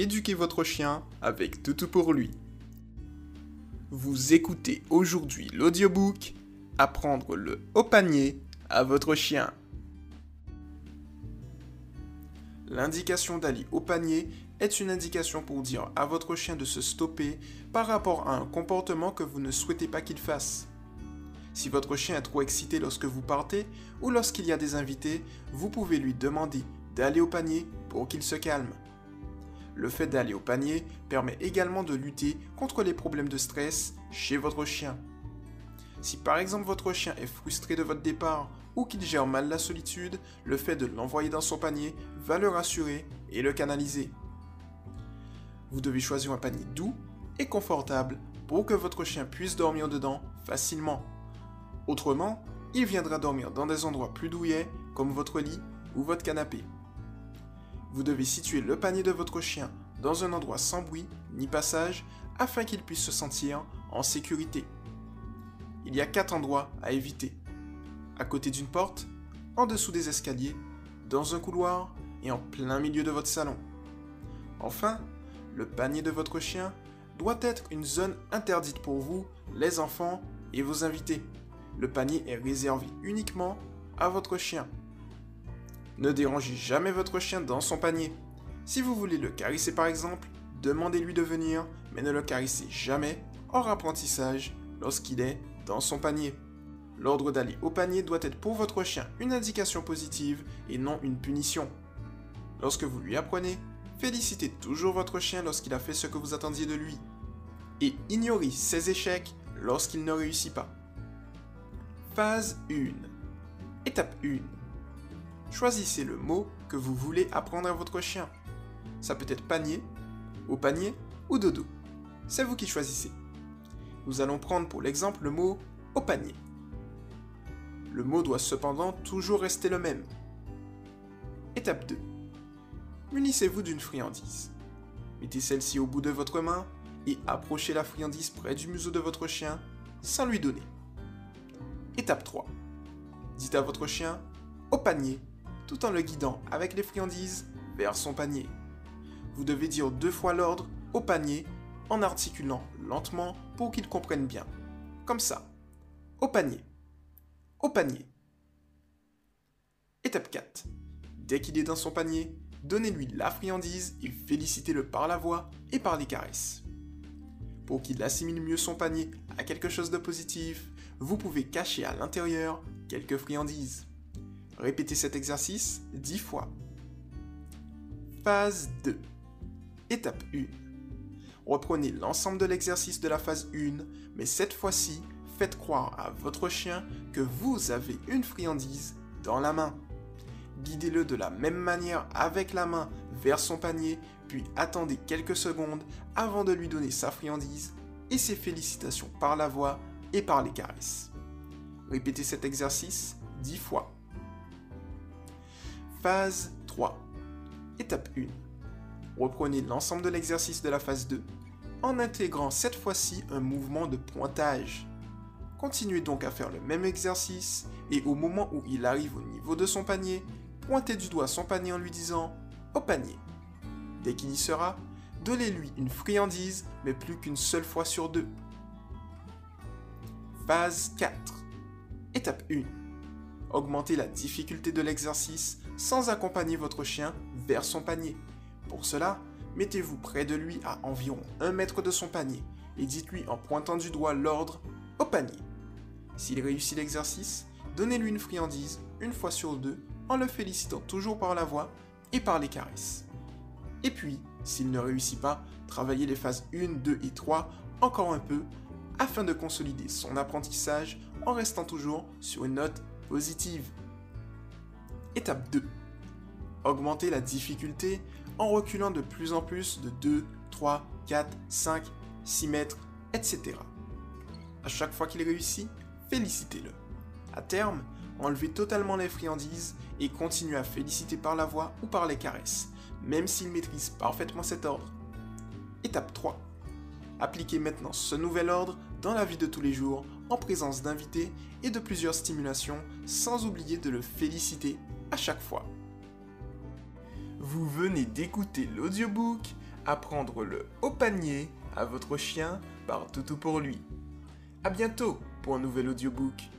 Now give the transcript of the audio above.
éduquer votre chien avec Toutou pour lui. Vous écoutez aujourd'hui l'audiobook Apprendre le haut panier à votre chien. L'indication d'aller au panier est une indication pour dire à votre chien de se stopper par rapport à un comportement que vous ne souhaitez pas qu'il fasse. Si votre chien est trop excité lorsque vous partez ou lorsqu'il y a des invités, vous pouvez lui demander d'aller au panier pour qu'il se calme. Le fait d'aller au panier permet également de lutter contre les problèmes de stress chez votre chien. Si par exemple votre chien est frustré de votre départ ou qu'il gère mal la solitude, le fait de l'envoyer dans son panier va le rassurer et le canaliser. Vous devez choisir un panier doux et confortable pour que votre chien puisse dormir dedans facilement. Autrement, il viendra dormir dans des endroits plus douillets comme votre lit ou votre canapé vous devez situer le panier de votre chien dans un endroit sans bruit ni passage afin qu'il puisse se sentir en sécurité. Il y a quatre endroits à éviter. À côté d'une porte, en dessous des escaliers, dans un couloir et en plein milieu de votre salon. Enfin, le panier de votre chien doit être une zone interdite pour vous, les enfants et vos invités. Le panier est réservé uniquement à votre chien. Ne dérangez jamais votre chien dans son panier. Si vous voulez le caresser par exemple, demandez-lui de venir, mais ne le caressez jamais hors apprentissage lorsqu'il est dans son panier. L'ordre d'aller au panier doit être pour votre chien une indication positive et non une punition. Lorsque vous lui apprenez, félicitez toujours votre chien lorsqu'il a fait ce que vous attendiez de lui. Et ignorez ses échecs lorsqu'il ne réussit pas. Phase 1. Étape 1 choisissez le mot que vous voulez apprendre à votre chien. Ça peut être panier, au panier ou dodo. C'est vous qui choisissez. Nous allons prendre pour l'exemple le mot au panier. Le mot doit cependant toujours rester le même. Étape 2. Munissez-vous d'une friandise. Mettez celle-ci au bout de votre main et approchez la friandise près du museau de votre chien sans lui donner. Étape 3. Dites à votre chien au panier tout en le guidant avec les friandises vers son panier. Vous devez dire deux fois l'ordre au panier en articulant lentement pour qu'il comprenne bien. Comme ça. Au panier. Au panier. Étape 4. Dès qu'il est dans son panier, donnez-lui la friandise et félicitez-le par la voix et par les caresses. Pour qu'il assimile mieux son panier à quelque chose de positif, vous pouvez cacher à l'intérieur quelques friandises. Répétez cet exercice 10 fois. Phase 2. Étape 1. Reprenez l'ensemble de l'exercice de la phase 1, mais cette fois-ci, faites croire à votre chien que vous avez une friandise dans la main. Guidez-le de la même manière avec la main vers son panier, puis attendez quelques secondes avant de lui donner sa friandise et ses félicitations par la voix et par les caresses. Répétez cet exercice 10 fois. Phase 3. Étape 1. Reprenez l'ensemble de l'exercice de la phase 2 en intégrant cette fois-ci un mouvement de pointage. Continuez donc à faire le même exercice et au moment où il arrive au niveau de son panier, pointez du doigt son panier en lui disant au panier. Dès qu'il y sera, donnez-lui une friandise, mais plus qu'une seule fois sur deux. Phase 4. Étape 1. Augmentez la difficulté de l'exercice sans accompagner votre chien vers son panier. Pour cela, mettez-vous près de lui à environ 1 mètre de son panier et dites-lui en pointant du doigt l'ordre au panier. S'il réussit l'exercice, donnez-lui une friandise une fois sur deux en le félicitant toujours par la voix et par les caresses. Et puis, s'il ne réussit pas, travaillez les phases 1, 2 et 3 encore un peu afin de consolider son apprentissage en restant toujours sur une note positive. Étape 2. Augmenter la difficulté en reculant de plus en plus de 2, 3, 4, 5, 6 mètres, etc. À chaque fois qu'il réussit, félicitez-le. À terme, enlevez totalement les friandises et continuez à féliciter par la voix ou par les caresses, même s'il maîtrise parfaitement cet ordre. Étape 3. Appliquez maintenant ce nouvel ordre dans la vie de tous les jours en présence d'invités et de plusieurs stimulations sans oublier de le féliciter à chaque fois. Vous venez d'écouter l'audiobook apprendre le haut panier à votre chien par Toutou pour lui. A bientôt pour un nouvel audiobook.